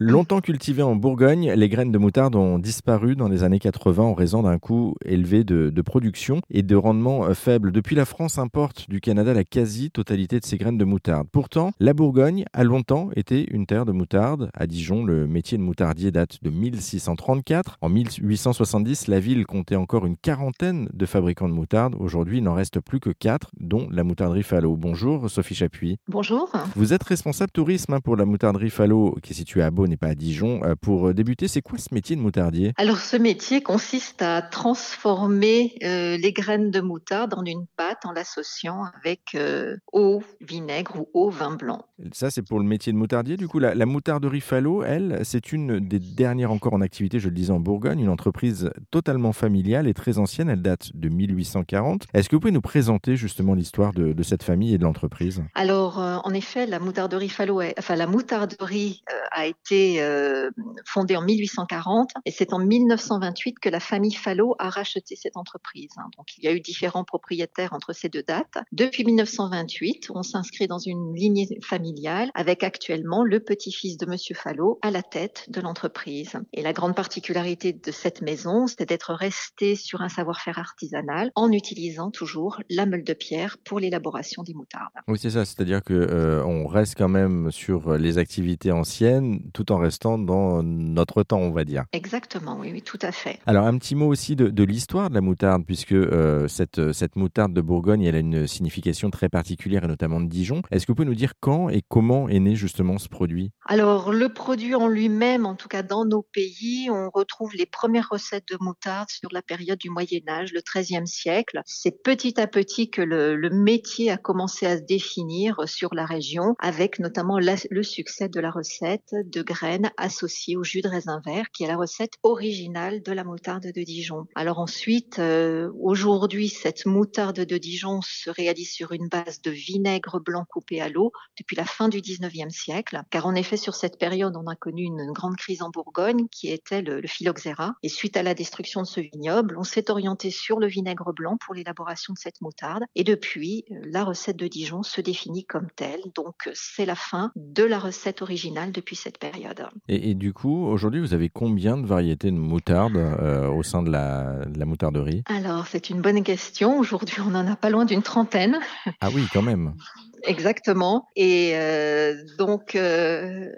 Longtemps cultivées en Bourgogne, les graines de moutarde ont disparu dans les années 80 en raison d'un coût élevé de, de production et de rendement euh, faible. Depuis, la France importe du Canada la quasi-totalité de ces graines de moutarde. Pourtant, la Bourgogne a longtemps été une terre de moutarde. À Dijon, le métier de moutardier date de 1634. En 1870, la ville comptait encore une quarantaine de fabricants de moutarde. Aujourd'hui, il n'en reste plus que quatre, dont la moutarderie Fallot. Bonjour, Sophie Chapuis. Bonjour. Vous êtes responsable tourisme hein, pour la moutarderie Fallot, qui est située à Beaune n'est pas à Dijon. Euh, pour débuter, c'est quoi ce métier de moutardier? Alors, ce métier consiste à transformer euh, les graines de moutarde en une pâte en l'associant avec euh, eau, vinaigre ou eau, vin blanc. Ça, c'est pour le métier de moutardier. Du coup, la, la moutarderie Fallot, elle, c'est une des dernières encore en activité, je le disais, en Bourgogne, une entreprise totalement familiale et très ancienne. Elle date de 1840. Est-ce que vous pouvez nous présenter justement l'histoire de, de, cette famille et de l'entreprise? Alors, en effet, la moutarderie Fallot, enfin, la moutarderie a été euh, fondée en 1840 et c'est en 1928 que la famille Fallot a racheté cette entreprise. Hein. Donc il y a eu différents propriétaires entre ces deux dates. Depuis 1928, on s'inscrit dans une lignée familiale avec actuellement le petit-fils de Monsieur Fallot à la tête de l'entreprise. Et la grande particularité de cette maison, c'est d'être resté sur un savoir-faire artisanal en utilisant toujours la meule de pierre pour l'élaboration des moutardes. Oui, c'est ça, c'est-à-dire que euh, on reste quand même sur les activités anciennes tout en restant dans notre temps, on va dire. Exactement, oui, oui tout à fait. Alors, un petit mot aussi de, de l'histoire de la moutarde, puisque euh, cette, cette moutarde de Bourgogne, elle a une signification très particulière, et notamment de Dijon. Est-ce que vous pouvez nous dire quand et comment est né justement ce produit? Alors, le produit en lui-même, en tout cas dans nos pays, on retrouve les premières recettes de moutarde sur la période du Moyen-Âge, le XIIIe siècle. C'est petit à petit que le, le, métier a commencé à se définir sur la région, avec notamment la, le succès de la recette de graines associées au jus de raisin vert, qui est la recette originale de la moutarde de Dijon. Alors ensuite, euh, aujourd'hui, cette moutarde de Dijon se réalise sur une base de vinaigre blanc coupé à l'eau depuis la fin du 19e siècle, car en effet, sur cette période, on a connu une grande crise en Bourgogne qui était le, le phylloxéra. Et suite à la destruction de ce vignoble, on s'est orienté sur le vinaigre blanc pour l'élaboration de cette moutarde. Et depuis, euh, la recette de Dijon se définit comme telle. Donc, c'est la fin de la recette originale depuis cette période. Et, et, du coup, aujourd'hui, vous avez combien de variétés de moutarde euh, au sein de la, de la, moutarderie? Alors, c'est une bonne question. Aujourd'hui, on en a pas loin d'une trentaine. Ah oui, quand même. Exactement. Et euh, donc, euh,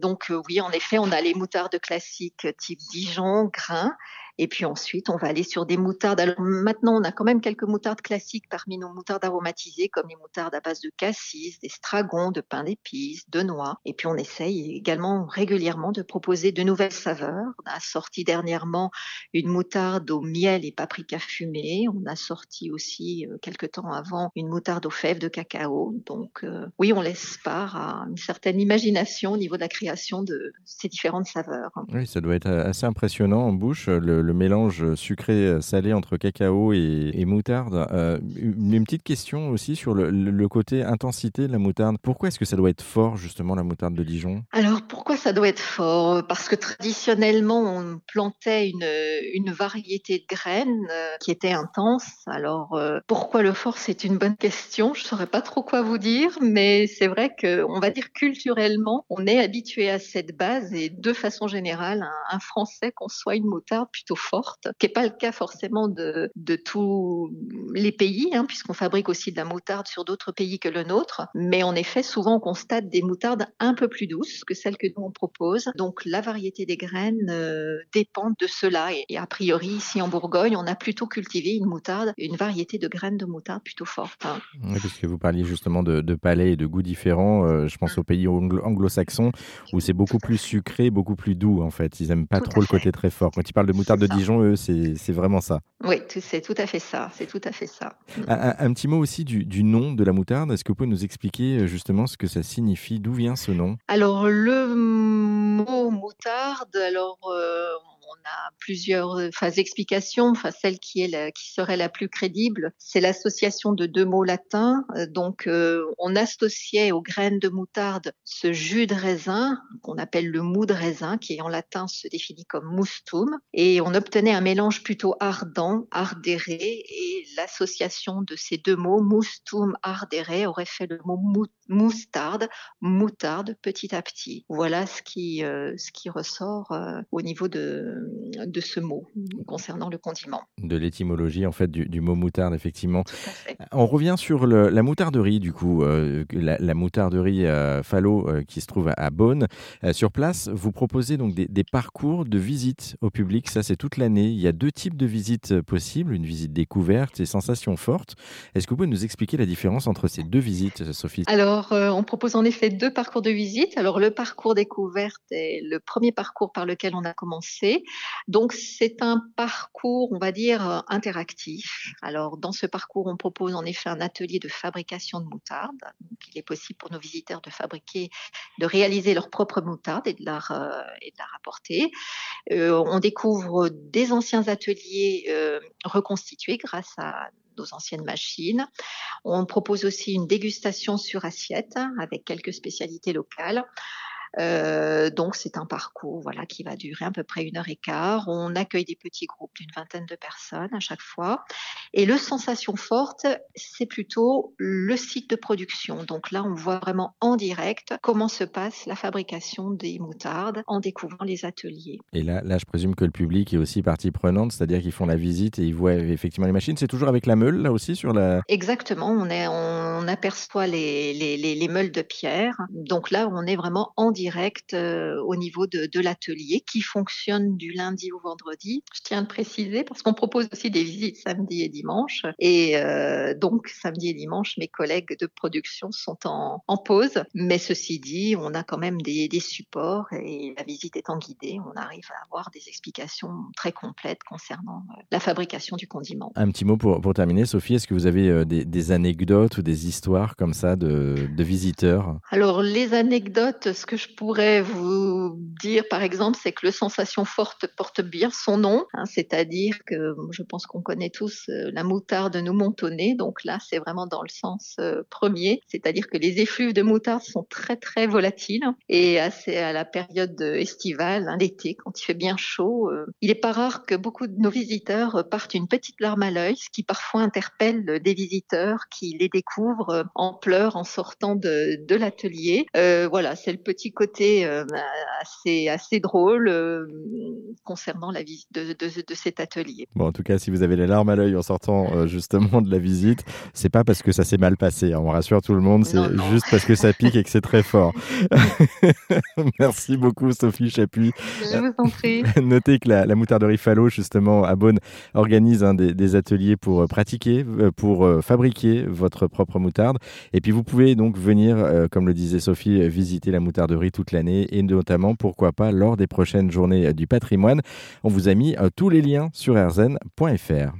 donc oui, en effet, on a les moutardes classiques type Dijon, grain. Et puis ensuite, on va aller sur des moutardes. Alors maintenant, on a quand même quelques moutardes classiques parmi nos moutardes aromatisées, comme les moutardes à base de cassis, d'estragon, de pain d'épices, de noix. Et puis on essaye également régulièrement de proposer de nouvelles saveurs. On a sorti dernièrement une moutarde au miel et paprika fumé. On a sorti aussi euh, quelques temps avant une moutarde aux fèves de cacao. Donc euh, oui, on laisse part à une certaine imagination au niveau de la création de ces différentes saveurs. Oui, ça doit être assez impressionnant en bouche. Le, le mélange sucré-salé entre cacao et, et moutarde. Euh, une petite question aussi sur le, le, côté intensité de la moutarde. Pourquoi est-ce que ça doit être fort, justement, la moutarde de Dijon? Alors, pourquoi ça doit être fort? Parce que traditionnellement, on plantait une, une variété de graines euh, qui était intense. Alors, pourquoi le fort? C'est une bonne question. Je ne saurais pas trop quoi vous dire, mais c'est vrai qu'on va dire culturellement, on est habitué à cette base et de façon générale, un, un Français conçoit une moutarde plutôt forte, qui n'est pas le cas forcément de, tous les pays, hein, puisqu'on fabrique aussi de la moutarde sur d'autres pays que le nôtre. Mais en effet, souvent on constate des moutardes un peu plus douces que celles que nous on propose. Donc la variété des graines euh, dépend de cela. Et, a priori, ici en Bourgogne, on a plutôt cultivé une moutarde, une variété de graines de moutarde plutôt forte. Hein. Puisque vous parliez justement de, de palais et de goûts différents. Euh, je pense aux pays anglo-saxons où c'est beaucoup plus sucré, beaucoup plus doux en fait. Ils n'aiment pas Tout trop le côté très fort. Quand ils parlent de moutarde de Dijon, eux, c'est vraiment ça. Oui, c'est tout à fait ça. C'est tout à fait ça. Un, un, petit mot aussi du, du nom de la moutarde. Est-ce que vous pouvez nous expliquer justement ce que ça signifie? D'où vient ce nom? Alors, le mot moutarde, alors, euh, a plusieurs enfin, explications. Enfin, celle qui, serait la plus crédible, c'est l'association de deux mots latins. Donc, on associait aux graines de moutarde ce jus de raisin qu'on appelle le mou de raisin, qui en latin se définit comme mustum, et on obtenait un mélange plutôt ardent, ardéré, et l'association de ces deux mots, mustum, ardéré, aurait fait le mot moustarde, moutarde, petit à petit. Voilà ce qui, euh, ressort euh, au niveau de, de ce mot concernant le condiment. De l'étymologie, en fait, du, mot moutarde, effectivement. On revient sur la moutarderie, du coup, euh, la, moutarderie Fallot qui se trouve à Beaune. sur place, vous proposez donc des, des parcours de visite au public. Ça, c'est toute l'année. Il y a deux types de visites possibles, une visite découverte et sensations fortes. Est-ce que vous pouvez nous expliquer la différence entre ces deux visites, Sophie? Alors, euh, on propose en effet deux parcours de visite. Alors, le parcours découverte est le premier parcours par lequel on a commencé. Donc, c'est un parcours, on va dire, euh, interactif. Alors, dans ce parcours, on propose en effet un atelier de fabrication de moutarde. Donc, il est possible pour nos visiteurs de fabriquer, de réaliser leur propre moutarde et de la, euh, et de la rapporter. on découvre des anciens ateliers reconstitués grâce à nos anciennes machines. On propose aussi une dégustation sur assiette avec quelques spécialités locales. Euh, donc c'est un parcours voilà qui va durer à peu près une heure et quart. On accueille des petits groupes d'une vingtaine de personnes à chaque fois. Et le sensation forte, c'est plutôt le site de production. Donc là, on voit vraiment en direct comment se passe la fabrication des moutardes en découvrant les ateliers. Et là, là, je présume que le public est aussi partie prenante, c'est-à-dire qu'ils font la visite et ils voient effectivement les machines. C'est toujours avec la meule là aussi sur la. Exactement. On est, on aperçoit les, les, les, les meules de pierre. Donc là, on est vraiment en direct direct euh, au niveau de, l'atelier qui fonctionne du lundi au vendredi. Je tiens à le préciser parce qu'on propose aussi des visites samedi et dimanche. Et euh, donc, samedi et dimanche, mes collègues de production sont en, pause. Mais ceci dit, on a quand même des, supports et la visite étant guidée, on arrive à avoir des explications très complètes concernant euh, la fabrication du condiment. Un petit mot pour, pour terminer, Sophie, est-ce que vous avez des, anecdotes ou des histoires comme ça de, de visiteurs? Alors, les anecdotes, ce que je pourrais vous dire, par exemple, c'est que le sensation forte porte bien son nom, hein, c'est-à-dire que je pense qu'on connaît tous euh, la moutarde nous montonner, donc là, c'est vraiment dans le sens euh, premier, c'est-à-dire que les effluves de moutarde sont très très volatiles et assez à la période estivale, hein, l'été, quand il fait bien chaud, euh, il n'est pas rare que beaucoup de nos visiteurs partent une petite larme à l'œil, ce qui parfois interpelle des visiteurs qui les découvrent en pleurs en sortant de, de l'atelier. voilà, c'est le petit côté euh, assez, assez drôle euh, concernant la visite de, de, cet atelier. Bon, en tout cas, si vous avez les larmes à l'œil en sortant euh, justement de la visite, c'est pas parce que ça s'est mal passé. Hein. On rassure tout le monde, c'est juste parce que ça pique et que c'est très fort. Merci beaucoup, Sophie Chapuis. Je vous en prie. Notez que la, moutarderie Fallot, justement, à Beaune, organise hein, des, des, ateliers pour pratiquer, pour fabriquer votre propre moutarde. Et puis, vous pouvez donc venir, comme le disait Sophie, visiter la moutarderie toute l'année et notamment, pourquoi pas, lors des prochaines journées du patrimoine. On vous a mis euh, tous les liens sur rzn.fr.